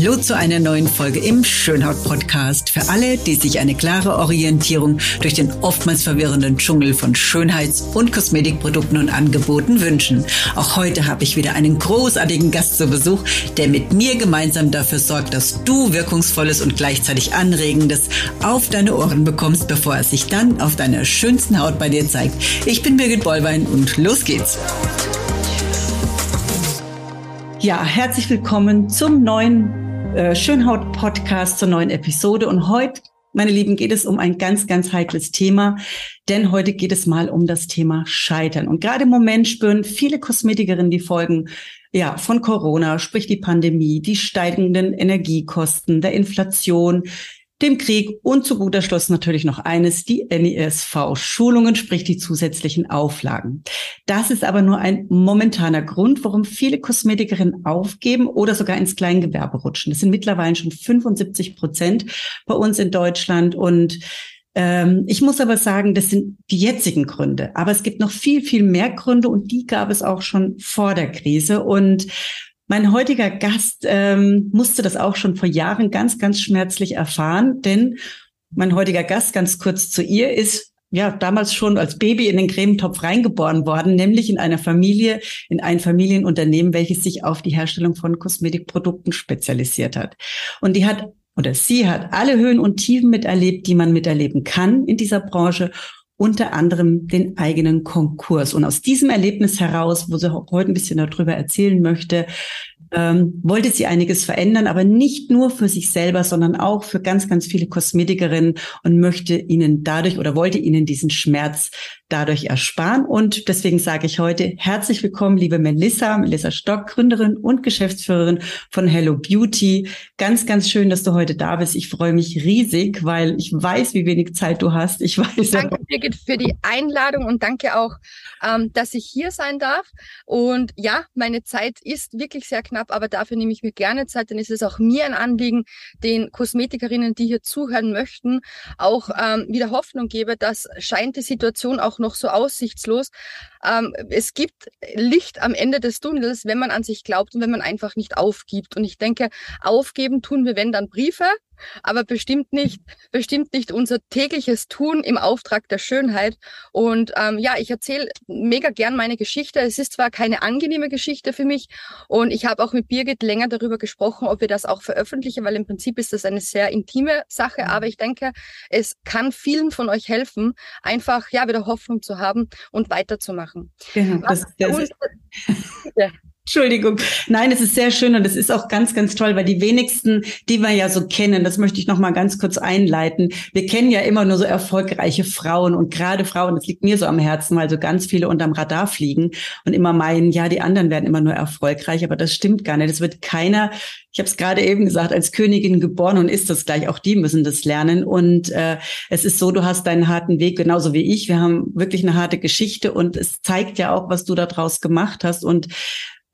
Hallo zu einer neuen Folge im Schönhaut-Podcast. Für alle, die sich eine klare Orientierung durch den oftmals verwirrenden Dschungel von Schönheits- und Kosmetikprodukten und Angeboten wünschen. Auch heute habe ich wieder einen großartigen Gast zu Besuch, der mit mir gemeinsam dafür sorgt, dass du wirkungsvolles und gleichzeitig anregendes auf deine Ohren bekommst, bevor er sich dann auf deiner schönsten Haut bei dir zeigt. Ich bin Birgit Bollwein und los geht's. Ja, herzlich willkommen zum neuen äh, Schönhaut-Podcast, zur neuen Episode. Und heute, meine Lieben, geht es um ein ganz, ganz heikles Thema, denn heute geht es mal um das Thema Scheitern. Und gerade im Moment spüren viele Kosmetikerinnen die Folgen ja, von Corona, sprich die Pandemie, die steigenden Energiekosten, der Inflation, dem Krieg und zu guter Schluss natürlich noch eines, die NISV-Schulungen, sprich die zusätzlichen Auflagen. Das ist aber nur ein momentaner Grund, warum viele Kosmetikerinnen aufgeben oder sogar ins Kleingewerbe rutschen. Das sind mittlerweile schon 75 Prozent bei uns in Deutschland und ähm, ich muss aber sagen, das sind die jetzigen Gründe. Aber es gibt noch viel, viel mehr Gründe und die gab es auch schon vor der Krise. Und mein heutiger Gast ähm, musste das auch schon vor Jahren ganz, ganz schmerzlich erfahren, denn mein heutiger Gast, ganz kurz zu ihr, ist ja damals schon als Baby in den Cremetopf reingeboren worden, nämlich in einer Familie, in ein Familienunternehmen, welches sich auf die Herstellung von Kosmetikprodukten spezialisiert hat. Und die hat oder sie hat alle Höhen und Tiefen miterlebt, die man miterleben kann in dieser Branche unter anderem den eigenen Konkurs. Und aus diesem Erlebnis heraus, wo sie heute ein bisschen darüber erzählen möchte, ähm, wollte sie einiges verändern, aber nicht nur für sich selber, sondern auch für ganz, ganz viele Kosmetikerinnen und möchte ihnen dadurch oder wollte ihnen diesen Schmerz dadurch ersparen. Und deswegen sage ich heute herzlich willkommen, liebe Melissa, Melissa Stock, Gründerin und Geschäftsführerin von Hello Beauty. Ganz, ganz schön, dass du heute da bist. Ich freue mich riesig, weil ich weiß, wie wenig Zeit du hast. Ich weiß. Danke, Birgit, für die Einladung und danke auch, ähm, dass ich hier sein darf. Und ja, meine Zeit ist wirklich sehr knapp, aber dafür nehme ich mir gerne Zeit, denn es ist auch mir ein Anliegen, den Kosmetikerinnen, die hier zuhören möchten, auch ähm, wieder Hoffnung gebe, dass scheint die Situation auch noch so aussichtslos. Ähm, es gibt Licht am Ende des Tunnels, wenn man an sich glaubt und wenn man einfach nicht aufgibt. Und ich denke, aufgeben tun wir, wenn dann Briefe, aber bestimmt nicht, bestimmt nicht unser tägliches Tun im Auftrag der Schönheit. Und ähm, ja, ich erzähle mega gern meine Geschichte. Es ist zwar keine angenehme Geschichte für mich und ich habe auch mit Birgit länger darüber gesprochen, ob wir das auch veröffentlichen, weil im Prinzip ist das eine sehr intime Sache, aber ich denke, es kann vielen von euch helfen, einfach ja wieder Hoffnung zu haben und weiterzumachen. Genau, das, das, ist, ja. Entschuldigung. Nein, es ist sehr schön und es ist auch ganz, ganz toll, weil die wenigsten, die wir ja so kennen, das möchte ich noch mal ganz kurz einleiten. Wir kennen ja immer nur so erfolgreiche Frauen und gerade Frauen, das liegt mir so am Herzen, weil so ganz viele unterm Radar fliegen und immer meinen, ja, die anderen werden immer nur erfolgreich, aber das stimmt gar nicht. Es wird keiner, ich habe es gerade eben gesagt, als Königin geboren und ist das gleich. Auch die müssen das lernen und äh, es ist so, du hast deinen harten Weg genauso wie ich. Wir haben wirklich eine harte Geschichte und es zeigt ja auch, was du daraus gemacht hast und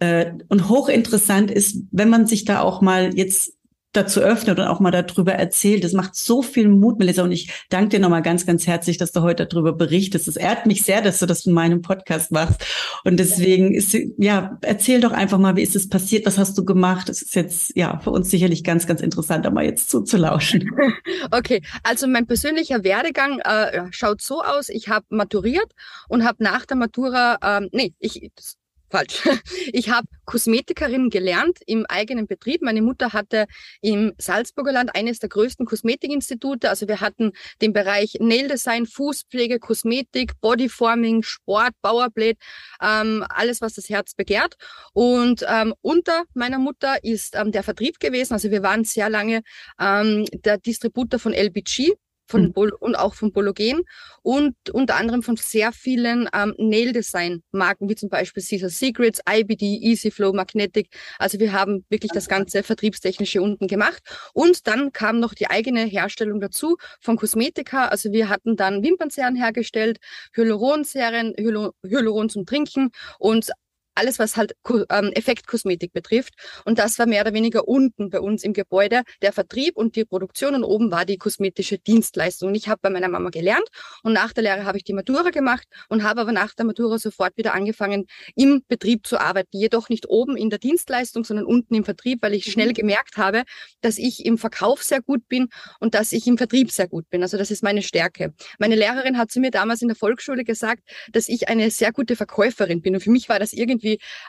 und hochinteressant ist, wenn man sich da auch mal jetzt dazu öffnet und auch mal darüber erzählt. Das macht so viel Mut, Melissa. Und ich danke dir nochmal ganz, ganz herzlich, dass du heute darüber berichtest. Es ehrt mich sehr, dass du das in meinem Podcast machst. Und deswegen ist, ja, erzähl doch einfach mal, wie ist es passiert? Was hast du gemacht? Das ist jetzt, ja, für uns sicherlich ganz, ganz interessant, da mal jetzt zuzulauschen. Okay. Also mein persönlicher Werdegang äh, schaut so aus. Ich habe maturiert und habe nach der Matura, ähm, nee, ich, falsch. Ich habe Kosmetikerin gelernt im eigenen Betrieb. Meine Mutter hatte im Salzburger Land eines der größten Kosmetikinstitute. Also wir hatten den Bereich Nail Design, Fußpflege, Kosmetik, Bodyforming, Sport, Powerblade, ähm, alles, was das Herz begehrt. Und ähm, unter meiner Mutter ist ähm, der Vertrieb gewesen. Also wir waren sehr lange ähm, der Distributor von LBG von mhm. und auch von Bologen und unter anderem von sehr vielen ähm, Nail Design Marken wie zum Beispiel Caesar Secrets, IBD, EasyFlow, Magnetic. Also wir haben wirklich das ganze Vertriebstechnische unten gemacht und dann kam noch die eigene Herstellung dazu von Kosmetika. Also wir hatten dann Wimpernserien hergestellt, Hyaluronserien, Hyaluron zum Trinken und alles, was halt ähm, Effektkosmetik betrifft. Und das war mehr oder weniger unten bei uns im Gebäude der Vertrieb und die Produktion und oben war die kosmetische Dienstleistung. Und ich habe bei meiner Mama gelernt und nach der Lehre habe ich die Matura gemacht und habe aber nach der Matura sofort wieder angefangen, im Betrieb zu arbeiten. Jedoch nicht oben in der Dienstleistung, sondern unten im Vertrieb, weil ich schnell mhm. gemerkt habe, dass ich im Verkauf sehr gut bin und dass ich im Vertrieb sehr gut bin. Also das ist meine Stärke. Meine Lehrerin hat zu mir damals in der Volksschule gesagt, dass ich eine sehr gute Verkäuferin bin. Und für mich war das irgendwie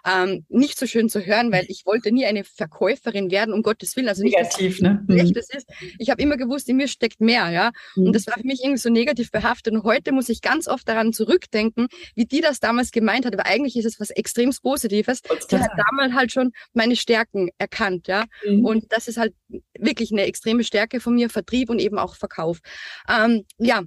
ähm, nicht so schön zu hören, weil ich wollte nie eine Verkäuferin werden, um Gottes Willen. Also nicht, negativ, ne? Schlechtes ist. Ich habe immer gewusst, in mir steckt mehr, ja. Mhm. Und das war für mich irgendwie so negativ behaftet. Und heute muss ich ganz oft daran zurückdenken, wie die das damals gemeint hat. Aber eigentlich ist es was extrem Positives. Die hat damals halt schon meine Stärken erkannt, ja. Mhm. Und das ist halt wirklich eine extreme Stärke von mir, Vertrieb und eben auch Verkauf. Ähm, ja,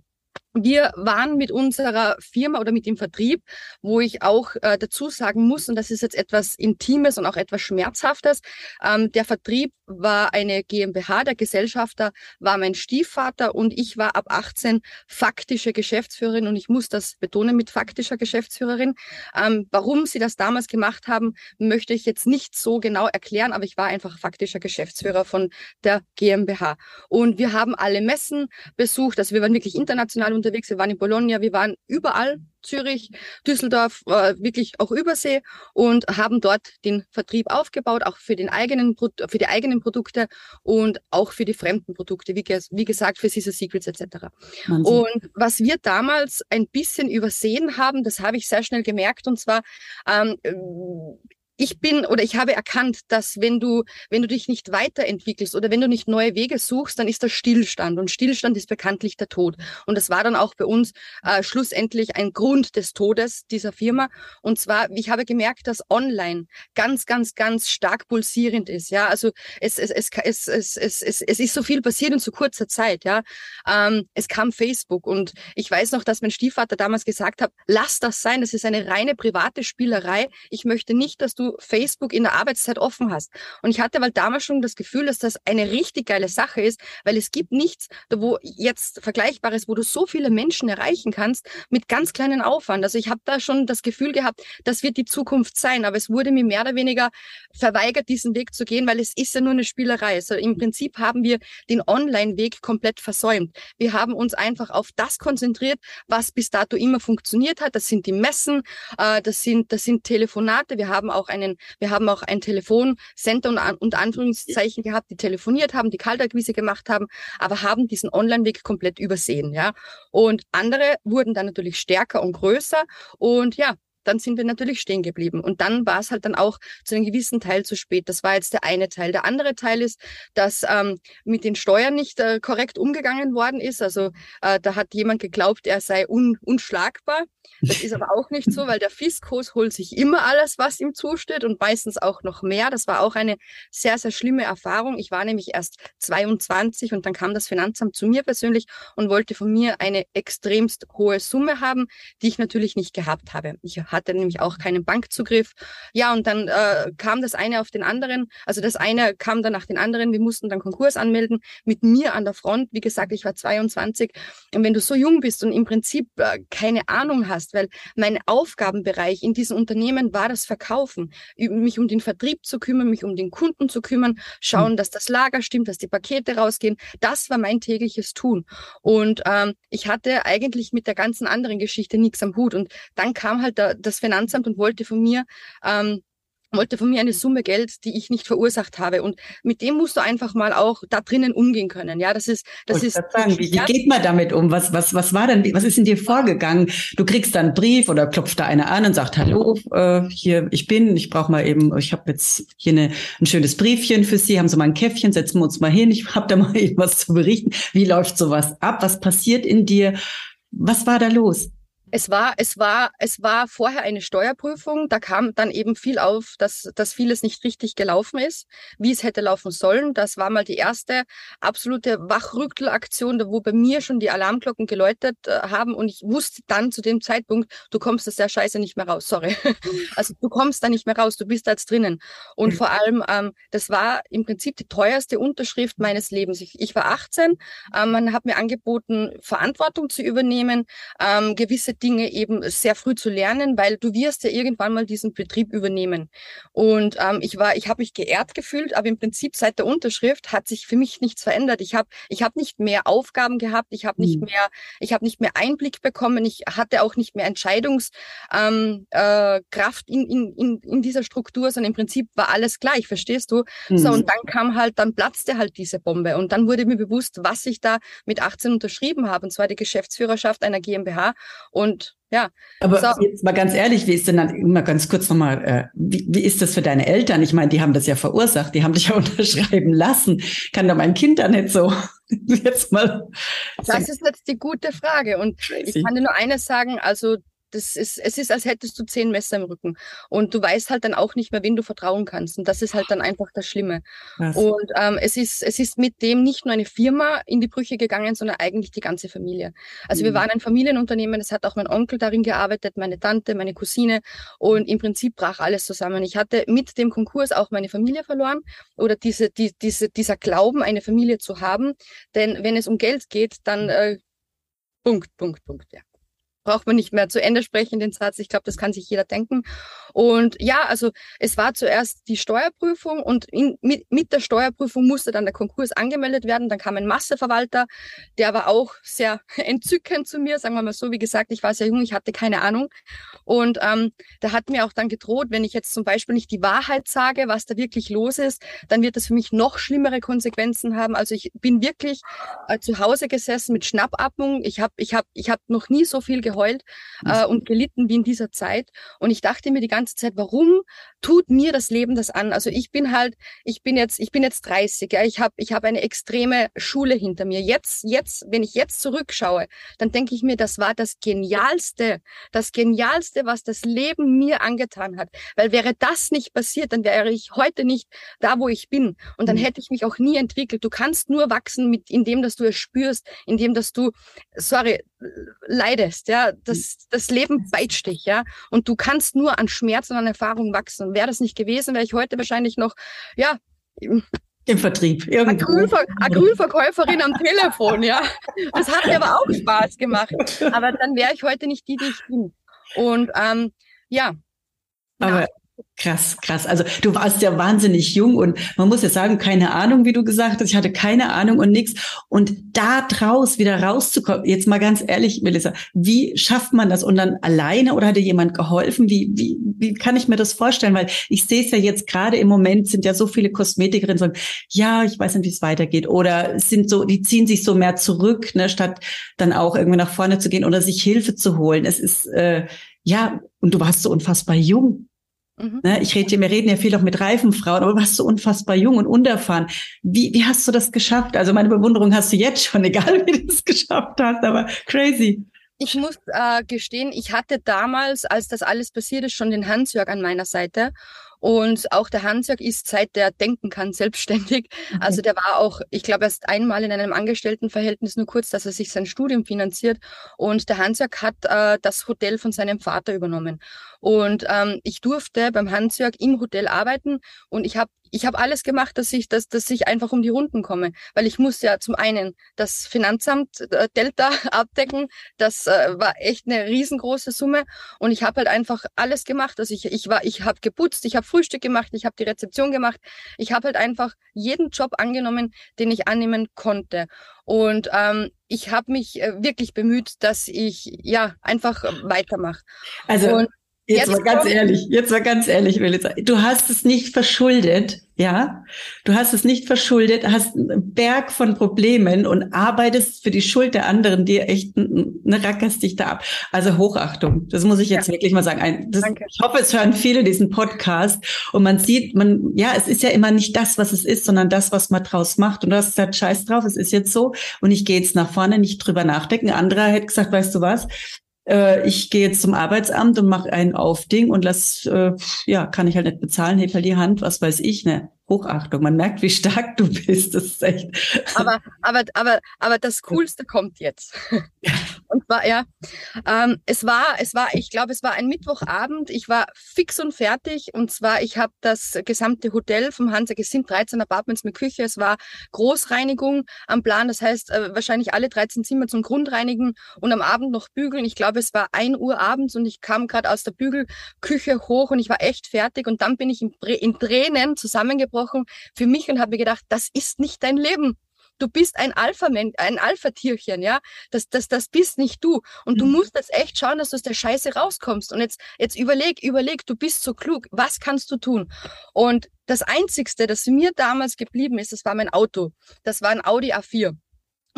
wir waren mit unserer Firma oder mit dem Vertrieb, wo ich auch äh, dazu sagen muss, und das ist jetzt etwas Intimes und auch etwas Schmerzhaftes, ähm, der Vertrieb war eine GmbH, der Gesellschafter war mein Stiefvater und ich war ab 18 faktische Geschäftsführerin und ich muss das betonen mit faktischer Geschäftsführerin. Ähm, warum sie das damals gemacht haben, möchte ich jetzt nicht so genau erklären, aber ich war einfach faktischer Geschäftsführer von der GmbH. Und wir haben alle Messen besucht, also wir waren wirklich international unterwegs. Wir waren in Bologna, wir waren überall, Zürich, Düsseldorf, äh, wirklich auch Übersee und haben dort den Vertrieb aufgebaut, auch für den eigenen, für die eigenen Produkte und auch für die fremden Produkte, wie, wie gesagt, für Caesar Secrets etc. Wahnsinn. Und was wir damals ein bisschen übersehen haben, das habe ich sehr schnell gemerkt, und zwar ähm, ich bin oder ich habe erkannt, dass wenn du, wenn du dich nicht weiterentwickelst oder wenn du nicht neue Wege suchst, dann ist das Stillstand. Und Stillstand ist bekanntlich der Tod. Und das war dann auch bei uns äh, schlussendlich ein Grund des Todes dieser Firma. Und zwar, ich habe gemerkt, dass online ganz, ganz, ganz stark pulsierend ist. Ja, also es, es, es, es, es, es, es, es ist so viel passiert in so kurzer Zeit. Ja, ähm, es kam Facebook und ich weiß noch, dass mein Stiefvater damals gesagt hat, lass das sein. Das ist eine reine private Spielerei. Ich möchte nicht, dass du Facebook in der Arbeitszeit offen hast. Und ich hatte weil damals schon das Gefühl, dass das eine richtig geile Sache ist, weil es gibt nichts, wo jetzt vergleichbares, wo du so viele Menschen erreichen kannst mit ganz kleinen Aufwand. Also ich habe da schon das Gefühl gehabt, das wird die Zukunft sein, aber es wurde mir mehr oder weniger verweigert, diesen Weg zu gehen, weil es ist ja nur eine Spielerei. Also im Prinzip haben wir den Online-Weg komplett versäumt. Wir haben uns einfach auf das konzentriert, was bis dato immer funktioniert hat. Das sind die Messen, äh, das sind das sind Telefonate. Wir haben auch ein einen, wir haben auch ein Telefoncenter und, und Anführungszeichen gehabt, die telefoniert haben, die Kaltakquise gemacht haben, aber haben diesen Online-Weg komplett übersehen, ja. Und andere wurden dann natürlich stärker und größer und ja, dann sind wir natürlich stehen geblieben. Und dann war es halt dann auch zu einem gewissen Teil zu spät. Das war jetzt der eine Teil. Der andere Teil ist, dass ähm, mit den Steuern nicht äh, korrekt umgegangen worden ist. Also äh, da hat jemand geglaubt, er sei un unschlagbar. Das ist aber auch nicht so, weil der Fiskus holt sich immer alles, was ihm zusteht und meistens auch noch mehr. Das war auch eine sehr, sehr schlimme Erfahrung. Ich war nämlich erst 22 und dann kam das Finanzamt zu mir persönlich und wollte von mir eine extremst hohe Summe haben, die ich natürlich nicht gehabt habe. Ich hatte nämlich auch keinen Bankzugriff. Ja, und dann äh, kam das eine auf den anderen. Also das eine kam dann nach den anderen. Wir mussten dann Konkurs anmelden mit mir an der Front. Wie gesagt, ich war 22. Und wenn du so jung bist und im Prinzip äh, keine Ahnung hast, weil mein Aufgabenbereich in diesem Unternehmen war das Verkaufen, mich um den Vertrieb zu kümmern, mich um den Kunden zu kümmern, schauen, hm. dass das Lager stimmt, dass die Pakete rausgehen. Das war mein tägliches Tun. Und ähm, ich hatte eigentlich mit der ganzen anderen Geschichte nichts am Hut. Und dann kam halt der, das Finanzamt und wollte von mir ähm, wollte von mir eine Summe Geld, die ich nicht verursacht habe. Und mit dem musst du einfach mal auch da drinnen umgehen können. Ja, das ist, das ist. Sagen, wie, wie geht man damit um? Was, was, was war denn, was ist in dir vorgegangen? Du kriegst dann einen Brief oder klopft da einer an und sagt, hallo, äh, hier, ich bin, ich brauche mal eben, ich habe jetzt hier eine, ein schönes Briefchen für Sie, haben Sie mal ein Käffchen, setzen wir uns mal hin, ich habe da mal irgendwas zu berichten. Wie läuft sowas ab? Was passiert in dir? Was war da los? Es war, es war, es war vorher eine Steuerprüfung. Da kam dann eben viel auf, dass, dass vieles nicht richtig gelaufen ist, wie es hätte laufen sollen. Das war mal die erste absolute Wachrüttelaktion, wo bei mir schon die Alarmglocken geläutet äh, haben und ich wusste dann zu dem Zeitpunkt, du kommst aus der Scheiße nicht mehr raus. Sorry. also du kommst da nicht mehr raus. Du bist da jetzt drinnen. Und vor allem, ähm, das war im Prinzip die teuerste Unterschrift meines Lebens. Ich, ich war 18. Ähm, man hat mir angeboten, Verantwortung zu übernehmen, ähm, gewisse Dinge eben sehr früh zu lernen, weil du wirst ja irgendwann mal diesen Betrieb übernehmen. Und ähm, ich war, ich habe mich geehrt gefühlt, aber im Prinzip seit der Unterschrift hat sich für mich nichts verändert. Ich habe, ich habe nicht mehr Aufgaben gehabt, ich habe nicht mhm. mehr, ich habe nicht mehr Einblick bekommen, ich hatte auch nicht mehr Entscheidungskraft ähm, äh, in, in, in, in dieser Struktur, sondern im Prinzip war alles gleich, verstehst du? Mhm. So und dann kam halt, dann platzte halt diese Bombe und dann wurde mir bewusst, was ich da mit 18 unterschrieben habe, und zwar die Geschäftsführerschaft einer GmbH und ja. Aber so. jetzt mal ganz ehrlich, wie ist denn dann, immer ganz kurz nochmal, äh, wie, wie ist das für deine Eltern? Ich meine, die haben das ja verursacht, die haben dich ja unterschreiben lassen. Kann doch mein Kind da nicht so jetzt mal. Das ist jetzt die gute Frage. Und ich kann dir nur eines sagen, also das ist, es ist, als hättest du zehn Messer im Rücken. Und du weißt halt dann auch nicht mehr, wen du vertrauen kannst. Und das ist halt dann einfach das Schlimme. Was? Und ähm, es, ist, es ist mit dem nicht nur eine Firma in die Brüche gegangen, sondern eigentlich die ganze Familie. Also mhm. wir waren ein Familienunternehmen, es hat auch mein Onkel darin gearbeitet, meine Tante, meine Cousine. Und im Prinzip brach alles zusammen. Ich hatte mit dem Konkurs auch meine Familie verloren oder diese, die, diese, dieser Glauben, eine Familie zu haben. Denn wenn es um Geld geht, dann äh, Punkt, Punkt, Punkt, ja braucht man nicht mehr zu Ende sprechen, den Satz. Ich glaube, das kann sich jeder denken. Und ja, also es war zuerst die Steuerprüfung und in, mit, mit der Steuerprüfung musste dann der Konkurs angemeldet werden. Dann kam ein Masseverwalter, der war auch sehr entzückend zu mir, sagen wir mal so. Wie gesagt, ich war sehr jung, ich hatte keine Ahnung. Und ähm, der hat mir auch dann gedroht, wenn ich jetzt zum Beispiel nicht die Wahrheit sage, was da wirklich los ist, dann wird das für mich noch schlimmere Konsequenzen haben. Also ich bin wirklich äh, zu Hause gesessen mit Schnappatmung. Ich habe ich hab, ich hab noch nie so viel geheult äh, und gelitten wie in dieser Zeit. Und ich dachte mir die ganze Zeit, warum tut mir das Leben das an? Also ich bin halt, ich bin jetzt, ich bin jetzt 30, ja, ich habe ich hab eine extreme Schule hinter mir. Jetzt, jetzt, wenn ich jetzt zurückschaue, dann denke ich mir, das war das Genialste, das Genialste, was das Leben mir angetan hat. Weil wäre das nicht passiert, dann wäre ich heute nicht da, wo ich bin. Und dann mhm. hätte ich mich auch nie entwickelt. Du kannst nur wachsen mit, indem, dass du es spürst, indem, dass du, sorry, leidest, ja. Das, das Leben peitscht dich, ja. Und du kannst nur an Schmerz und an Erfahrung wachsen. Wäre das nicht gewesen, wäre ich heute wahrscheinlich noch, ja, im Vertrieb. Acrylver Acrylverkäuferin am Telefon, ja. Das hat mir aber auch Spaß gemacht. Aber dann wäre ich heute nicht die, die ich bin. Und ähm, ja. Aber Krass, krass. Also du warst ja wahnsinnig jung und man muss ja sagen, keine Ahnung, wie du gesagt hast. Ich hatte keine Ahnung und nichts. Und da draus wieder rauszukommen, jetzt mal ganz ehrlich, Melissa, wie schafft man das? Und dann alleine oder hat dir jemand geholfen? Wie, wie, wie kann ich mir das vorstellen? Weil ich sehe es ja jetzt gerade im Moment sind ja so viele Kosmetikerinnen, sagen, ja, ich weiß nicht, wie es weitergeht. Oder sind so, die ziehen sich so mehr zurück, ne, statt dann auch irgendwie nach vorne zu gehen oder sich Hilfe zu holen. Es ist, äh, ja, und du warst so unfassbar jung. Mhm. Ne, ich rede, wir reden ja viel auch mit reifen Frauen, aber du warst so unfassbar jung und unerfahren. Wie, wie hast du das geschafft? Also meine Bewunderung hast du jetzt schon, egal wie du es geschafft hast, aber crazy. Ich muss äh, gestehen, ich hatte damals, als das alles passiert ist, schon den Hans-Jörg an meiner Seite. Und auch der Hansjörg ist, seit der denken kann, selbstständig. Okay. Also der war auch, ich glaube, erst einmal in einem Angestelltenverhältnis, nur kurz, dass er sich sein Studium finanziert. Und der Hansjörg hat äh, das Hotel von seinem Vater übernommen. Und ähm, ich durfte beim Hansjörg im Hotel arbeiten und ich habe ich habe alles gemacht, dass ich, dass, dass ich einfach um die Runden komme, weil ich muss ja zum einen das Finanzamt äh, Delta abdecken, das äh, war echt eine riesengroße Summe. Und ich habe halt einfach alles gemacht, also ich ich war ich habe geputzt, ich habe Frühstück gemacht, ich habe die Rezeption gemacht, ich habe halt einfach jeden Job angenommen, den ich annehmen konnte. Und ähm, ich habe mich äh, wirklich bemüht, dass ich ja einfach weitermache. Also und Jetzt, jetzt mal ganz ehrlich, jetzt mal ganz ehrlich, Melissa. Du hast es nicht verschuldet, ja? Du hast es nicht verschuldet, hast einen Berg von Problemen und arbeitest für die Schuld der anderen, die echt eine rackerst dich da ab. Also Hochachtung. Das muss ich jetzt ja. wirklich mal sagen. Das, ich hoffe, es hören viele diesen Podcast und man sieht, man, ja, es ist ja immer nicht das, was es ist, sondern das, was man draus macht. Und du hast gesagt, scheiß drauf, es ist jetzt so und ich gehe jetzt nach vorne, nicht drüber nachdenken. Ein anderer hätte gesagt, weißt du was? Äh, ich gehe jetzt zum Arbeitsamt und mache ein Aufding und lass, äh, ja, kann ich halt nicht bezahlen, heb halt die Hand, was weiß ich, ne? Hochachtung. Man merkt, wie stark du bist. Das ist echt. Aber, aber, aber, aber das Coolste kommt jetzt. Und zwar, ja, ähm, es war, es war, ich glaube, es war ein Mittwochabend. Ich war fix und fertig. Und zwar, ich habe das gesamte Hotel vom Hansa, es sind 13 Apartments mit Küche. Es war Großreinigung am Plan. Das heißt, äh, wahrscheinlich alle 13 Zimmer zum Grundreinigen und am Abend noch bügeln. Ich glaube, es war ein Uhr abends und ich kam gerade aus der Bügelküche hoch und ich war echt fertig. Und dann bin ich in, in Tränen zusammengebrochen für mich und habe mir gedacht, das ist nicht dein Leben du bist ein Alpha, ein Alpha-Tierchen, ja. Das, das, das bist nicht du. Und mhm. du musst jetzt echt schauen, dass du aus der Scheiße rauskommst. Und jetzt, jetzt überleg, überleg, du bist so klug. Was kannst du tun? Und das Einzigste, das mir damals geblieben ist, das war mein Auto. Das war ein Audi A4.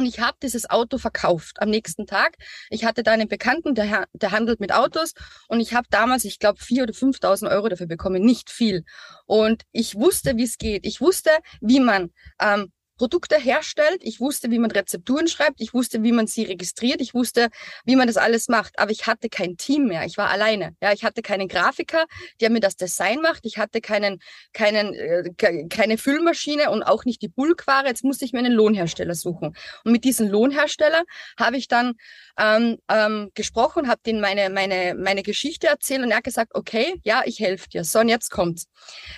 Und ich habe dieses Auto verkauft am nächsten Tag. Ich hatte da einen Bekannten, der, der handelt mit Autos. Und ich habe damals, ich glaube, vier oder 5.000 Euro dafür bekommen. Nicht viel. Und ich wusste, wie es geht. Ich wusste, wie man ähm, Produkte herstellt. Ich wusste, wie man Rezepturen schreibt. Ich wusste, wie man sie registriert. Ich wusste, wie man das alles macht. Aber ich hatte kein Team mehr. Ich war alleine. Ja, ich hatte keinen Grafiker, der mir das Design macht. Ich hatte keinen, keinen, äh, keine Füllmaschine und auch nicht die Bulkware. Jetzt musste ich mir einen Lohnhersteller suchen. Und mit diesem Lohnhersteller habe ich dann ähm, ähm, gesprochen, habe denen meine, meine, meine Geschichte erzählt und er hat gesagt, okay, ja, ich helfe dir. So, und jetzt kommt's.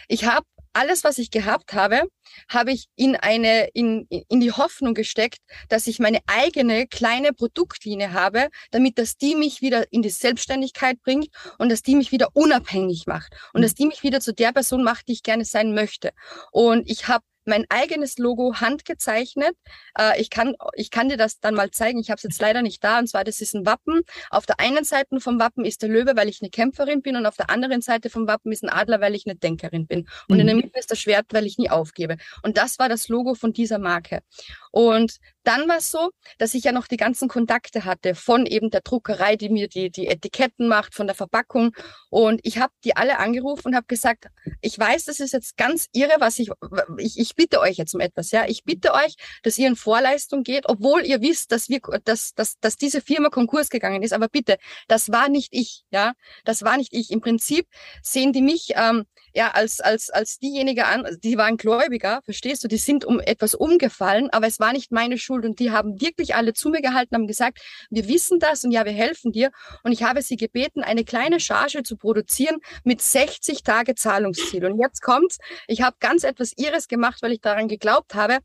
Ich habe alles, was ich gehabt habe, habe ich in eine, in, in die Hoffnung gesteckt, dass ich meine eigene kleine Produktlinie habe, damit das die mich wieder in die Selbstständigkeit bringt und dass die mich wieder unabhängig macht und mhm. dass die mich wieder zu der Person macht, die ich gerne sein möchte. Und ich habe mein eigenes Logo handgezeichnet. Äh, ich, kann, ich kann dir das dann mal zeigen. Ich habe es jetzt leider nicht da. Und zwar, das ist ein Wappen. Auf der einen Seite vom Wappen ist der Löwe, weil ich eine Kämpferin bin. Und auf der anderen Seite vom Wappen ist ein Adler, weil ich eine Denkerin bin. Und mhm. in der mhm. Mitte ist das Schwert, weil ich nie aufgebe. Und das war das Logo von dieser Marke. Und dann war es so, dass ich ja noch die ganzen Kontakte hatte von eben der Druckerei, die mir die, die Etiketten macht, von der Verpackung. Und ich habe die alle angerufen und habe gesagt, ich weiß, das ist jetzt ganz irre, was ich, ich, ich bitte euch jetzt um etwas, ja. Ich bitte euch, dass ihr in Vorleistung geht, obwohl ihr wisst, dass wir, dass, dass, dass diese Firma Konkurs gegangen ist. Aber bitte, das war nicht ich, ja. Das war nicht ich. Im Prinzip sehen die mich ähm, ja als, als, als diejenige an, die waren Gläubiger, verstehst du, die sind um etwas umgefallen, aber es war nicht meine Schuld Schuld und die haben wirklich alle zu mir gehalten, haben gesagt, wir wissen das und ja, wir helfen dir. Und ich habe sie gebeten, eine kleine Charge zu produzieren mit 60 Tage Zahlungsziel. Und jetzt kommt's. Ich habe ganz etwas Ihres gemacht, weil ich daran geglaubt habe.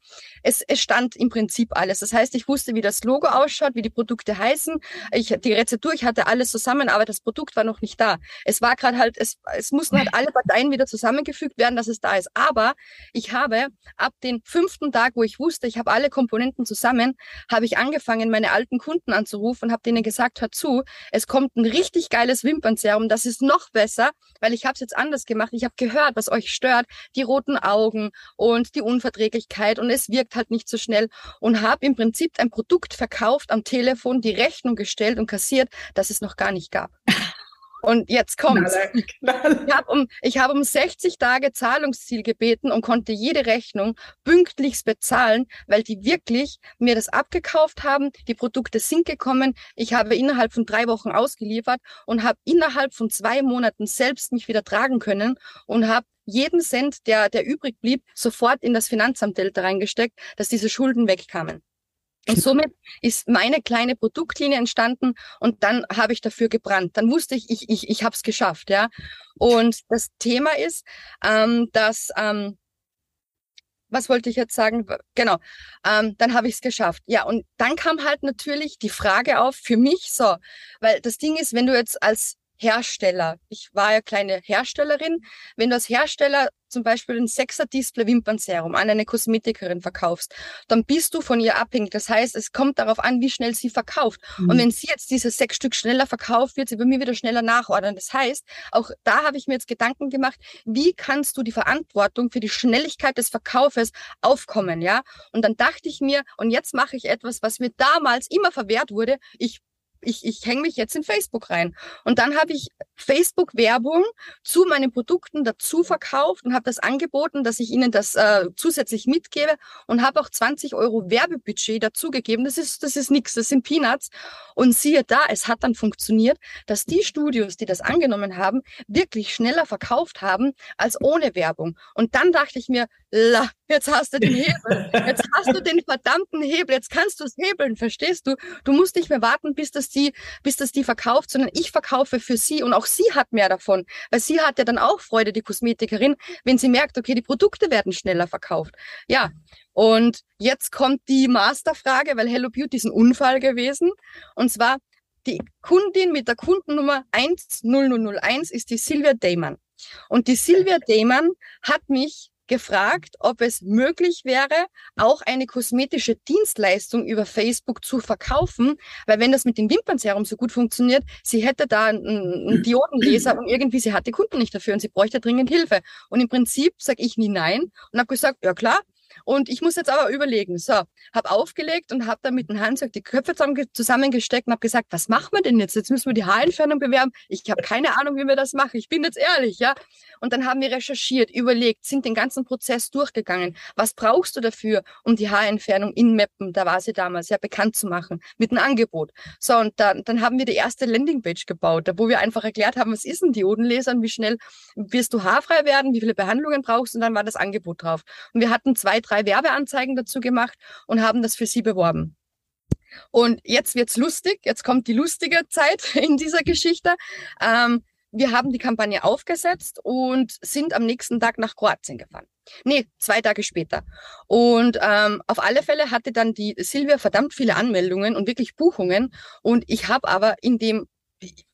Es, es stand im Prinzip alles. Das heißt, ich wusste, wie das Logo ausschaut, wie die Produkte heißen. Ich, die Rezeptur, ich hatte alles zusammen, aber das Produkt war noch nicht da. Es war gerade halt, es, es mussten halt alle Parteien wieder zusammengefügt werden, dass es da ist. Aber ich habe ab dem fünften Tag, wo ich wusste, ich habe alle Komponenten zusammen zusammen, habe ich angefangen, meine alten Kunden anzurufen und habe denen gesagt, hör zu, es kommt ein richtig geiles Wimpernserum, das ist noch besser, weil ich habe es jetzt anders gemacht. Ich habe gehört, was euch stört, die roten Augen und die Unverträglichkeit und es wirkt halt nicht so schnell und habe im Prinzip ein Produkt verkauft am Telefon, die Rechnung gestellt und kassiert, das es noch gar nicht gab. Und jetzt kommt's. Knaller, Ich habe um, ich hab um 60 Tage Zahlungsziel gebeten und konnte jede Rechnung pünktlichst bezahlen, weil die wirklich mir das abgekauft haben. Die Produkte sind gekommen. Ich habe innerhalb von drei Wochen ausgeliefert und habe innerhalb von zwei Monaten selbst mich wieder tragen können und habe jeden Cent, der, der übrig blieb, sofort in das Finanzamt Delta reingesteckt, dass diese Schulden wegkamen. Und somit ist meine kleine Produktlinie entstanden und dann habe ich dafür gebrannt. Dann wusste ich, ich, ich, ich habe es geschafft, ja. Und das Thema ist, ähm, dass ähm, was wollte ich jetzt sagen? Genau, ähm, dann habe ich es geschafft. Ja, und dann kam halt natürlich die Frage auf für mich so, weil das Ding ist, wenn du jetzt als Hersteller. Ich war ja kleine Herstellerin. Wenn du als Hersteller zum Beispiel ein Sechser Display Wimpernserum an eine Kosmetikerin verkaufst, dann bist du von ihr abhängig. Das heißt, es kommt darauf an, wie schnell sie verkauft. Mhm. Und wenn sie jetzt diese sechs Stück schneller verkauft, wird sie bei mir wieder schneller nachordern. Das heißt, auch da habe ich mir jetzt Gedanken gemacht, wie kannst du die Verantwortung für die Schnelligkeit des Verkaufes aufkommen, ja? Und dann dachte ich mir, und jetzt mache ich etwas, was mir damals immer verwehrt wurde. Ich ich, ich hänge mich jetzt in Facebook rein. Und dann habe ich Facebook-Werbung zu meinen Produkten dazu verkauft und habe das angeboten, dass ich ihnen das äh, zusätzlich mitgebe und habe auch 20 Euro Werbebudget dazugegeben. Das ist, das ist nichts, das sind Peanuts. Und siehe da, es hat dann funktioniert, dass die Studios, die das angenommen haben, wirklich schneller verkauft haben als ohne Werbung. Und dann dachte ich mir, la, jetzt hast du den Hebel, jetzt hast du den verdammten Hebel, jetzt kannst du es hebeln, verstehst du? Du musst nicht mehr warten, bis das die, bis das die verkauft, sondern ich verkaufe für sie und auch sie hat mehr davon, weil sie hat ja dann auch Freude, die Kosmetikerin, wenn sie merkt, okay, die Produkte werden schneller verkauft. Ja, und jetzt kommt die Masterfrage, weil Hello Beauty ist ein Unfall gewesen. Und zwar die Kundin mit der Kundennummer 10001 ist die Silvia Dayman. Und die Silvia Dayman hat mich gefragt, ob es möglich wäre, auch eine kosmetische Dienstleistung über Facebook zu verkaufen, weil wenn das mit dem Wimpernserum so gut funktioniert, sie hätte da einen, einen Diodenleser und irgendwie sie hat die Kunden nicht dafür und sie bräuchte dringend Hilfe. Und im Prinzip sage ich nie nein und habe gesagt, ja klar, und ich muss jetzt aber überlegen. So, habe aufgelegt und habe dann mit dem Handwerk die Köpfe zusammengesteckt und habe gesagt, was machen wir denn jetzt? Jetzt müssen wir die Haarentfernung bewerben. Ich habe keine Ahnung, wie wir das machen. Ich bin jetzt ehrlich, ja. Und dann haben wir recherchiert, überlegt, sind den ganzen Prozess durchgegangen. Was brauchst du dafür, um die Haarentfernung in Meppen, da war sie damals, ja bekannt zu machen, mit einem Angebot. So, und dann, dann haben wir die erste Landingpage gebaut, wo wir einfach erklärt haben, was ist ein Diodenlaser und wie schnell wirst du haarfrei werden, wie viele Behandlungen brauchst und dann war das Angebot drauf. Und wir hatten zwei, drei Werbeanzeigen dazu gemacht und haben das für sie beworben. Und jetzt wird's lustig. Jetzt kommt die lustige Zeit in dieser Geschichte. Ähm, wir haben die Kampagne aufgesetzt und sind am nächsten Tag nach Kroatien gefahren. Nee, zwei Tage später. Und ähm, auf alle Fälle hatte dann die Silvia verdammt viele Anmeldungen und wirklich Buchungen. Und ich habe aber in dem,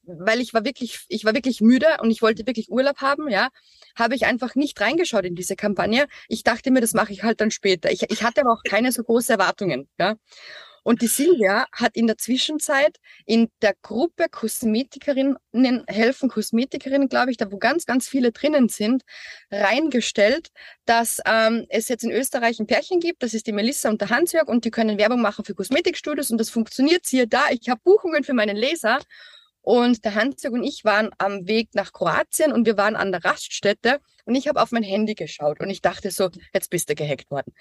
weil ich war wirklich, ich war wirklich müde und ich wollte wirklich Urlaub haben, ja, habe ich einfach nicht reingeschaut in diese Kampagne. Ich dachte mir, das mache ich halt dann später. Ich, ich hatte aber auch keine so große Erwartungen, ja. Und die Silvia hat in der Zwischenzeit in der Gruppe Kosmetikerinnen helfen Kosmetikerinnen, glaube ich, da wo ganz, ganz viele drinnen sind, reingestellt, dass ähm, es jetzt in Österreich ein Pärchen gibt, das ist die Melissa und der Hansjörg und die können Werbung machen für Kosmetikstudios und das funktioniert. Siehe da, ich habe Buchungen für meinen Leser und der Hansjörg und ich waren am Weg nach Kroatien und wir waren an der Raststätte und ich habe auf mein Handy geschaut und ich dachte so, jetzt bist du gehackt worden.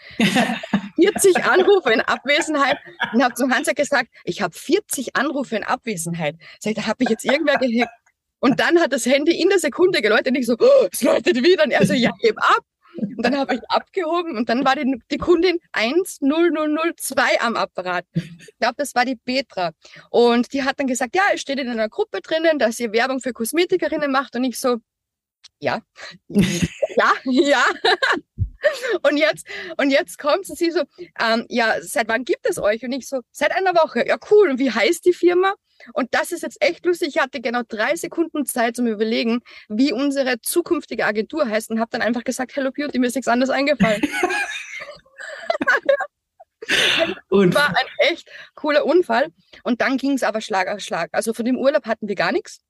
40 Anrufe in Abwesenheit und habe zum Hansjörg gesagt, ich habe 40 Anrufe in Abwesenheit. Sag ich, da habe ich jetzt irgendwer gehackt. Und dann hat das Handy in der Sekunde geläutet und ich so, oh, es läutet wieder. Und er so, ja, heb ab. Und dann habe ich abgehoben und dann war die, die Kundin 10002 am Apparat. Ich glaube, das war die Petra. Und die hat dann gesagt, ja, es steht in einer Gruppe drinnen, dass ihr Werbung für Kosmetikerinnen macht. Und ich so, ja, ja, ja. Und jetzt, und jetzt kommt sie so, ähm, ja, seit wann gibt es euch? Und ich so, seit einer Woche. Ja, cool. Und wie heißt die Firma? Und das ist jetzt echt lustig. Ich hatte genau drei Sekunden Zeit zum Überlegen, wie unsere zukünftige Agentur heißt und habe dann einfach gesagt, Hello Beauty, mir ist nichts anderes eingefallen. und war ein echt cooler Unfall. Und dann ging es aber Schlag auf Schlag. Also von dem Urlaub hatten wir gar nichts.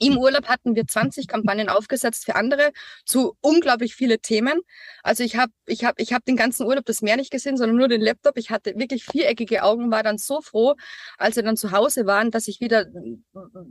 Im Urlaub hatten wir 20 Kampagnen aufgesetzt für andere zu unglaublich viele Themen. Also ich habe ich hab, ich hab den ganzen Urlaub das Meer nicht gesehen, sondern nur den Laptop. Ich hatte wirklich viereckige Augen, war dann so froh, als wir dann zu Hause waren, dass ich wieder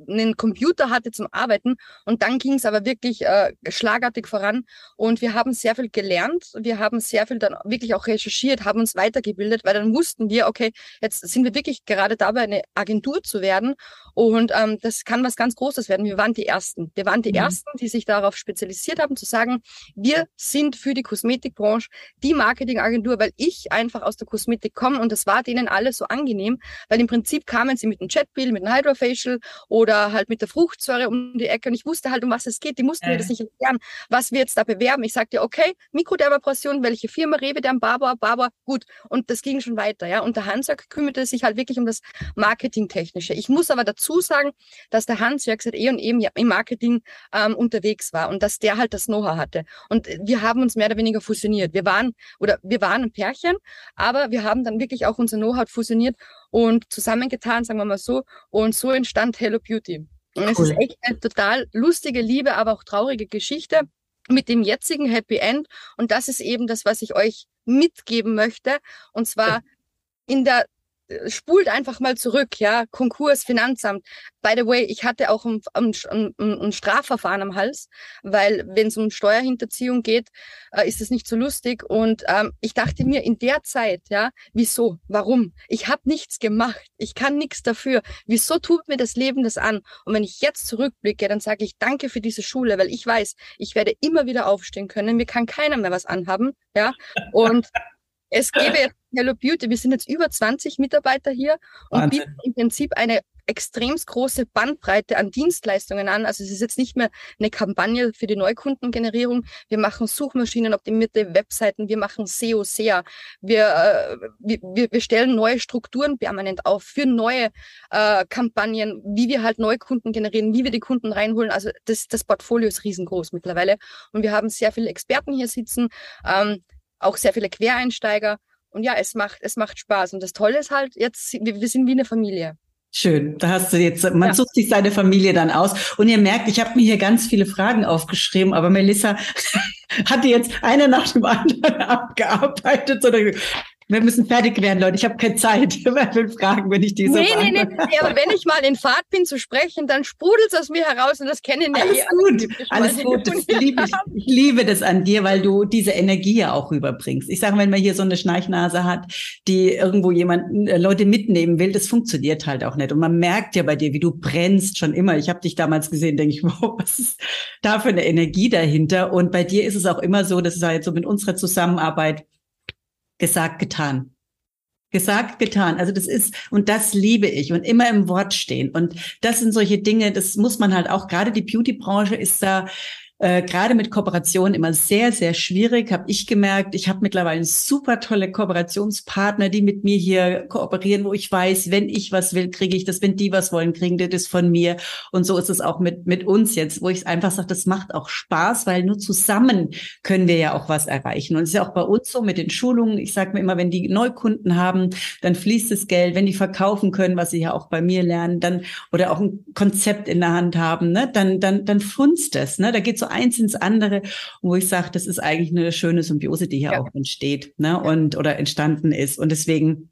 einen Computer hatte zum Arbeiten. Und dann ging es aber wirklich äh, schlagartig voran. Und wir haben sehr viel gelernt. Wir haben sehr viel dann wirklich auch recherchiert, haben uns weitergebildet, weil dann wussten wir, okay, jetzt sind wir wirklich gerade dabei, eine Agentur zu werden. Und ähm, das kann was ganz Großes werden. Wir waren die Ersten. Wir waren die mhm. Ersten, die sich darauf spezialisiert haben, zu sagen, wir sind für die Kosmetikbranche die Marketingagentur, weil ich einfach aus der Kosmetik komme und das war denen alles so angenehm, weil im Prinzip kamen sie mit einem Chatbill, mit einem Hydrofacial oder halt mit der Fruchtsäure um die Ecke und ich wusste halt, um was es geht. Die mussten äh. mir das nicht erklären, was wir jetzt da bewerben. Ich sagte, okay, Mikrodermabrasion, welche Firma, Rewe, der Barber, Barber, gut. Und das ging schon weiter, ja. Und der Hansjörg kümmerte sich halt wirklich um das Marketingtechnische. Ich muss aber dazu sagen, dass der Hansjörg seit eh und eben im Marketing ähm, unterwegs war und dass der halt das Know-how hatte. Und wir haben uns mehr oder weniger fusioniert. Wir waren oder wir waren ein Pärchen, aber wir haben dann wirklich auch unser Know-how fusioniert und zusammengetan, sagen wir mal so. Und so entstand Hello Beauty. Und cool. es ist echt eine total lustige, liebe, aber auch traurige Geschichte mit dem jetzigen Happy End. Und das ist eben das, was ich euch mitgeben möchte. Und zwar in der spult einfach mal zurück, ja, Konkurs, Finanzamt. By the way, ich hatte auch ein, ein, ein, Strafverfahren am Hals, weil wenn es um Steuerhinterziehung geht, äh, ist es nicht so lustig. Und ähm, ich dachte mir in der Zeit, ja, wieso, warum? Ich habe nichts gemacht, ich kann nichts dafür. Wieso tut mir das Leben das an? Und wenn ich jetzt zurückblicke, dann sage ich danke für diese Schule, weil ich weiß, ich werde immer wieder aufstehen können. Mir kann keiner mehr was anhaben, ja. Und es gäbe Hello Beauty, wir sind jetzt über 20 Mitarbeiter hier und Wahnsinn. bieten im Prinzip eine extrem große Bandbreite an Dienstleistungen an. Also es ist jetzt nicht mehr eine Kampagne für die Neukundengenerierung. Wir machen Suchmaschinen, optimierte Webseiten, wir machen SEO, SEA. Wir, äh, wir, wir stellen neue Strukturen permanent auf für neue äh, Kampagnen, wie wir halt Neukunden generieren, wie wir die Kunden reinholen. Also das, das Portfolio ist riesengroß mittlerweile. Und wir haben sehr viele Experten hier sitzen. Ähm, auch sehr viele Quereinsteiger. Und ja, es macht, es macht Spaß. Und das Tolle ist halt, jetzt, wir, sind wie eine Familie. Schön, da hast du jetzt, man ja. sucht sich seine Familie dann aus. Und ihr merkt, ich habe mir hier ganz viele Fragen aufgeschrieben, aber Melissa hat die jetzt eine nach dem anderen abgearbeitet. Oder wir müssen fertig werden, Leute. Ich habe keine Zeit. Wer will fragen, wenn ich diese Nee, nee, nee, nee. Aber wenn ich mal in Fahrt bin zu sprechen, dann sprudelt es aus mir heraus und das kennen ja Alles eh gut, alles gut. Das liebe ich. ich liebe das an dir, weil du diese Energie ja auch rüberbringst. Ich sage, wenn man hier so eine Schnarchnase hat, die irgendwo jemanden, äh, Leute mitnehmen will, das funktioniert halt auch nicht. Und man merkt ja bei dir, wie du brennst schon immer. Ich habe dich damals gesehen, denke ich, wow, was ist da für eine Energie dahinter? Und bei dir ist es auch immer so, das ist halt so mit unserer Zusammenarbeit, gesagt, getan. Gesagt, getan. Also das ist, und das liebe ich und immer im Wort stehen. Und das sind solche Dinge, das muss man halt auch, gerade die Beauty-Branche ist da äh, gerade mit Kooperationen immer sehr, sehr schwierig, habe ich gemerkt. Ich habe mittlerweile super tolle Kooperationspartner, die mit mir hier kooperieren, wo ich weiß, wenn ich was will, kriege ich das. Wenn die was wollen, kriegen die das von mir. Und so ist es auch mit, mit uns jetzt, wo ich einfach sage, das macht auch Spaß, weil nur zusammen können wir ja auch was erreichen. Und es ist ja auch bei uns so mit den Schulungen. Ich sage mir immer, wenn die Neukunden haben, dann fließt das Geld. Wenn die verkaufen können, was sie ja auch bei mir lernen, dann oder auch ein Konzept in der Hand haben, ne, dann, dann, dann funzt es. Ne? Da geht so eins ins andere, wo ich sage, das ist eigentlich eine schöne Symbiose, die hier ja. auch entsteht ne? und oder entstanden ist. Und deswegen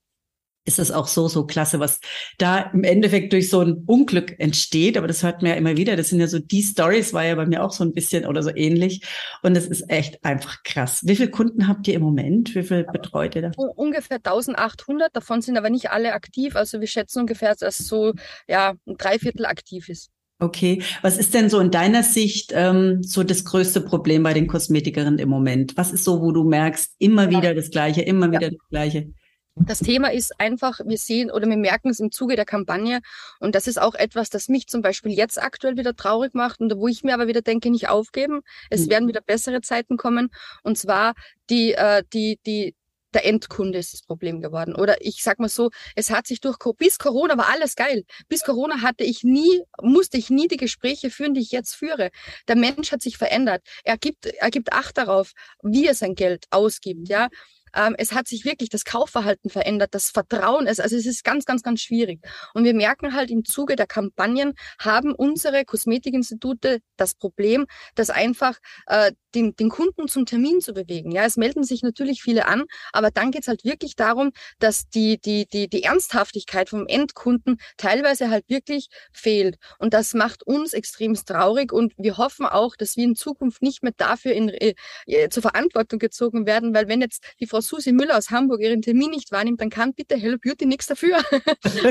ist es auch so, so klasse, was da im Endeffekt durch so ein Unglück entsteht. Aber das hört man ja immer wieder. Das sind ja so die Stories, war ja bei mir auch so ein bisschen oder so ähnlich. Und es ist echt einfach krass. Wie viele Kunden habt ihr im Moment? Wie viele betreut ihr da? Ungefähr 1800. Davon sind aber nicht alle aktiv. Also wir schätzen ungefähr, dass so, ja, ein Dreiviertel aktiv ist. Okay, was ist denn so in deiner Sicht ähm, so das größte Problem bei den Kosmetikerinnen im Moment? Was ist so, wo du merkst, immer ja. wieder das Gleiche, immer ja. wieder das Gleiche? Das Thema ist einfach, wir sehen oder wir merken es im Zuge der Kampagne und das ist auch etwas, das mich zum Beispiel jetzt aktuell wieder traurig macht und wo ich mir aber wieder denke, nicht aufgeben. Es mhm. werden wieder bessere Zeiten kommen und zwar die, äh, die, die, der Endkunde ist das Problem geworden. Oder ich sag mal so, es hat sich durch bis Corona war alles geil. Bis Corona hatte ich nie, musste ich nie die Gespräche führen, die ich jetzt führe. Der Mensch hat sich verändert. Er gibt, er gibt Acht darauf, wie er sein Geld ausgibt, ja. Ähm, es hat sich wirklich das Kaufverhalten verändert, das Vertrauen ist, also es ist ganz, ganz, ganz schwierig. Und wir merken halt im Zuge der Kampagnen haben unsere Kosmetikinstitute das Problem, dass einfach äh, den, den Kunden zum Termin zu bewegen. Ja, es melden sich natürlich viele an, aber dann geht's halt wirklich darum, dass die, die, die, die Ernsthaftigkeit vom Endkunden teilweise halt wirklich fehlt. Und das macht uns extrem traurig und wir hoffen auch, dass wir in Zukunft nicht mehr dafür in, äh, äh zur Verantwortung gezogen werden, weil wenn jetzt die Frau Susi Müller aus Hamburg ihren Termin nicht wahrnimmt, dann kann bitte Hello Beauty nichts dafür.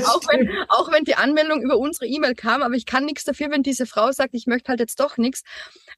auch, wenn, auch wenn die Anmeldung über unsere E-Mail kam, aber ich kann nichts dafür, wenn diese Frau sagt, ich möchte halt jetzt doch nichts.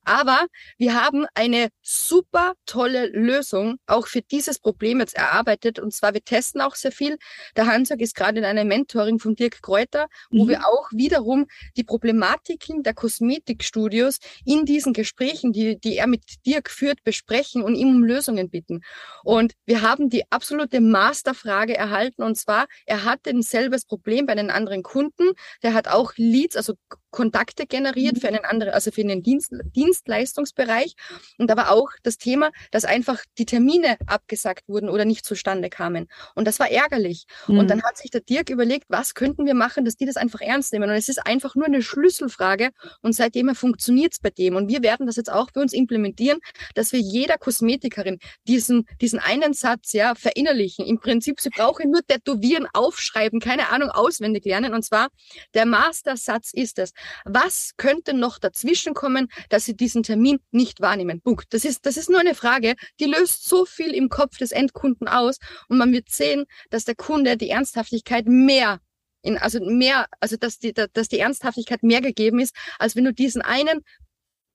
Aber wir haben eine super tolle Lösung auch für dieses Problem jetzt erarbeitet. Und zwar, wir testen auch sehr viel. Der Hansjörg ist gerade in einem Mentoring von Dirk Kräuter, wo mhm. wir auch wiederum die Problematiken der Kosmetikstudios in diesen Gesprächen, die, die er mit Dirk führt, besprechen und ihm um Lösungen bitten. Und wir haben die absolute Masterfrage erhalten. Und zwar, er hatte ein selbes Problem bei einem anderen Kunden. Der hat auch Leads, also Kontakte generiert für einen anderen, also für den Dienst, Dienstleistungsbereich. Und aber auch das Thema, dass einfach die Termine abgesagt wurden oder nicht zustande kamen. Und das war ärgerlich. Mhm. Und dann hat sich der Dirk überlegt, was könnten wir machen, dass die das einfach ernst nehmen. Und es ist einfach nur eine Schlüsselfrage. Und seitdem funktioniert es bei dem. Und wir werden das jetzt auch bei uns implementieren, dass wir jeder Kosmetikerin diesen, diesen einen Satz ja verinnerlichen. Im Prinzip, sie brauchen nur tätowieren, aufschreiben, keine Ahnung, auswendig lernen. Und zwar, der Mastersatz ist es. Was könnte noch dazwischen kommen, dass sie diesen Termin nicht wahrnehmen? Punkt. Das ist, das ist nur eine Frage, die löst so viel im Kopf des Endkunden aus. Und man wird sehen, dass der Kunde die Ernsthaftigkeit mehr in, also mehr, also dass die, dass die Ernsthaftigkeit mehr gegeben ist, als wenn du diesen einen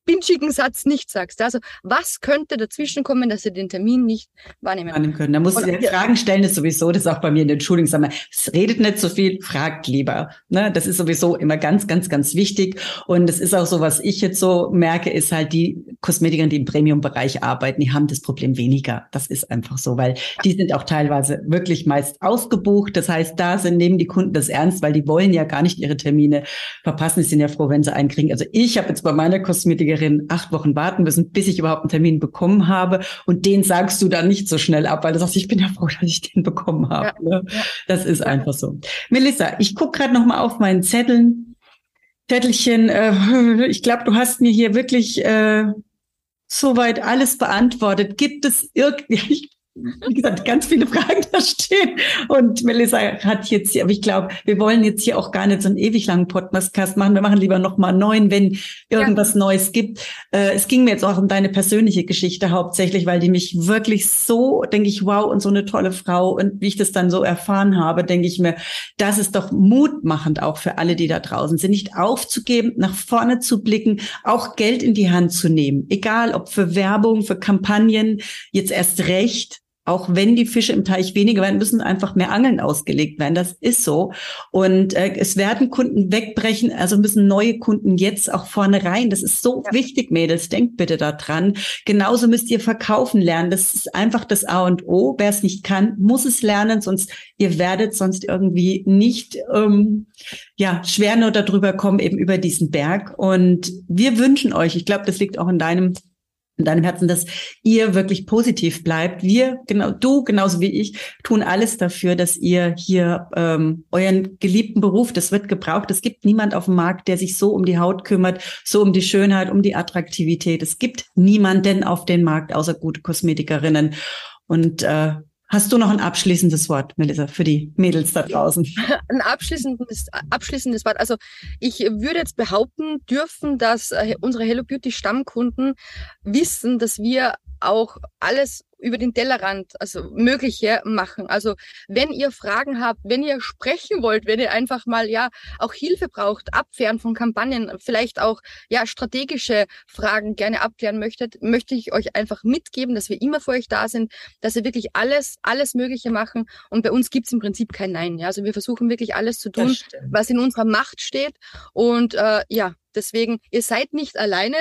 pinschigen Satz nicht sagst. Also was könnte dazwischen kommen, dass sie den Termin nicht wahrnehmen, wahrnehmen können? Da musst du ja Fragen stellen, das ist sowieso, das ist auch bei mir in den Schulungen, sag mal, es redet nicht so viel, fragt lieber. Ne? Das ist sowieso immer ganz, ganz, ganz wichtig. Und es ist auch so, was ich jetzt so merke, ist halt die Kosmetikerin, die im Premium-Bereich arbeiten, die haben das Problem weniger. Das ist einfach so, weil die sind auch teilweise wirklich meist ausgebucht. Das heißt, da sind, nehmen die Kunden das ernst, weil die wollen ja gar nicht ihre Termine verpassen. Die sind ja froh, wenn sie einen kriegen. Also ich habe jetzt bei meiner Kosmetikerin Krankenpflegerin acht Wochen warten müssen, bis ich überhaupt einen Termin bekommen habe. Und den sagst du dann nicht so schnell ab, weil du sagst, ich bin ja froh, dass ich den bekommen habe. Ja, ne? ja. Das ist einfach so. Melissa, ich gucke gerade noch mal auf meinen Zetteln. Zettelchen, äh, ich glaube, du hast mir hier wirklich äh, soweit alles beantwortet. Gibt es irgendwie, wie gesagt, ganz viele Fragen da stehen. Und Melissa hat jetzt hier, aber ich glaube, wir wollen jetzt hier auch gar nicht so einen ewig langen Podcast machen. Wir machen lieber noch mal neun, wenn irgendwas ja. Neues gibt. Äh, es ging mir jetzt auch um deine persönliche Geschichte hauptsächlich, weil die mich wirklich so, denke ich, wow, und so eine tolle Frau. Und wie ich das dann so erfahren habe, denke ich mir, das ist doch mutmachend auch für alle, die da draußen sind, nicht aufzugeben, nach vorne zu blicken, auch Geld in die Hand zu nehmen. Egal, ob für Werbung, für Kampagnen, jetzt erst recht auch wenn die Fische im Teich weniger werden, müssen einfach mehr Angeln ausgelegt werden. Das ist so. Und äh, es werden Kunden wegbrechen, also müssen neue Kunden jetzt auch vorne rein. Das ist so ja. wichtig, Mädels. Denkt bitte daran. Genauso müsst ihr verkaufen lernen. Das ist einfach das A und O. Wer es nicht kann, muss es lernen, sonst ihr werdet sonst irgendwie nicht ähm, ja schwer nur darüber kommen, eben über diesen Berg. Und wir wünschen euch, ich glaube, das liegt auch in deinem in deinem Herzen, dass ihr wirklich positiv bleibt. Wir, genau, du, genauso wie ich, tun alles dafür, dass ihr hier ähm, euren geliebten Beruf, das wird gebraucht. Es gibt niemand auf dem Markt, der sich so um die Haut kümmert, so um die Schönheit, um die Attraktivität. Es gibt niemanden auf dem Markt außer gute Kosmetikerinnen. Und äh, Hast du noch ein abschließendes Wort, Melissa, für die Mädels da draußen? Ein abschließendes, abschließendes Wort. Also ich würde jetzt behaupten dürfen, dass äh, unsere Hello Beauty Stammkunden wissen, dass wir auch alles über den Tellerrand, also Mögliche machen. Also wenn ihr Fragen habt, wenn ihr sprechen wollt, wenn ihr einfach mal ja auch Hilfe braucht, abwehren von Kampagnen, vielleicht auch ja strategische Fragen gerne abklären möchtet, möchte ich euch einfach mitgeben, dass wir immer für euch da sind, dass wir wirklich alles, alles Mögliche machen. Und bei uns gibt's im Prinzip kein Nein. Ja? Also wir versuchen wirklich alles zu tun, was in unserer Macht steht. Und äh, ja, deswegen, ihr seid nicht alleine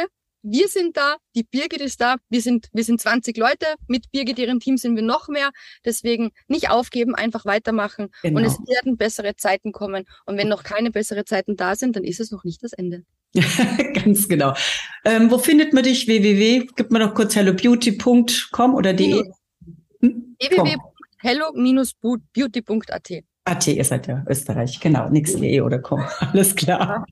wir sind da, die Birgit ist da, wir sind, wir sind 20 Leute, mit Birgit ihrem Team sind wir noch mehr. Deswegen nicht aufgeben, einfach weitermachen genau. und es werden bessere Zeiten kommen. Und wenn noch keine besseren Zeiten da sind, dann ist es noch nicht das Ende. Ganz genau. Ähm, wo findet man dich? www, gib mir noch kurz hellobeauty.com oder de? Hm? www.hello-beauty.at. AT, ihr seid ja Österreich, genau, nix de oder com. Alles klar.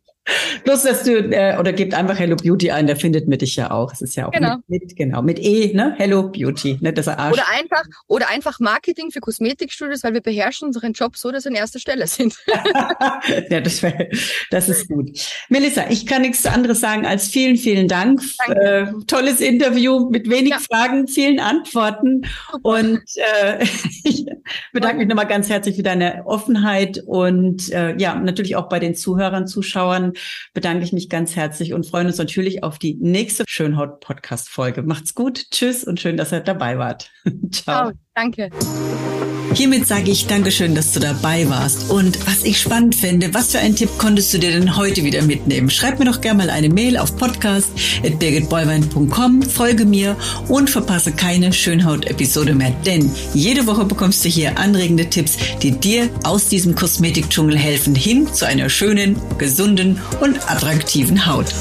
Bloß, dass du, äh, oder gebt einfach Hello Beauty ein, der findet mit dich ja auch. Es ist ja auch genau. Mit, mit, genau, mit E, ne? Hello Beauty, ne? Das Arsch. Oder einfach, oder einfach Marketing für Kosmetikstudios, weil wir beherrschen unseren Job so, dass wir an erster Stelle sind. ja, das, wär, das ist gut. Melissa, ich kann nichts anderes sagen als vielen, vielen Dank. Äh, tolles Interview mit wenig ja. Fragen, vielen Antworten. Und äh, ich bedanke mich nochmal ganz herzlich für deine Offenheit und äh, ja, natürlich auch bei den Zuhörern, Zuschauern bedanke ich mich ganz herzlich und freuen uns natürlich auf die nächste Schönhaut-Podcast-Folge. Macht's gut, tschüss und schön, dass ihr dabei wart. Ciao. Ciao. Danke. Hiermit sage ich Dankeschön, dass du dabei warst. Und was ich spannend finde, was für einen Tipp konntest du dir denn heute wieder mitnehmen? Schreib mir doch gerne mal eine Mail auf podcast.birgitbollwein.com, folge mir und verpasse keine Schönhaut-Episode mehr. Denn jede Woche bekommst du hier anregende Tipps, die dir aus diesem Kosmetikdschungel helfen, hin zu einer schönen, gesunden und attraktiven Haut.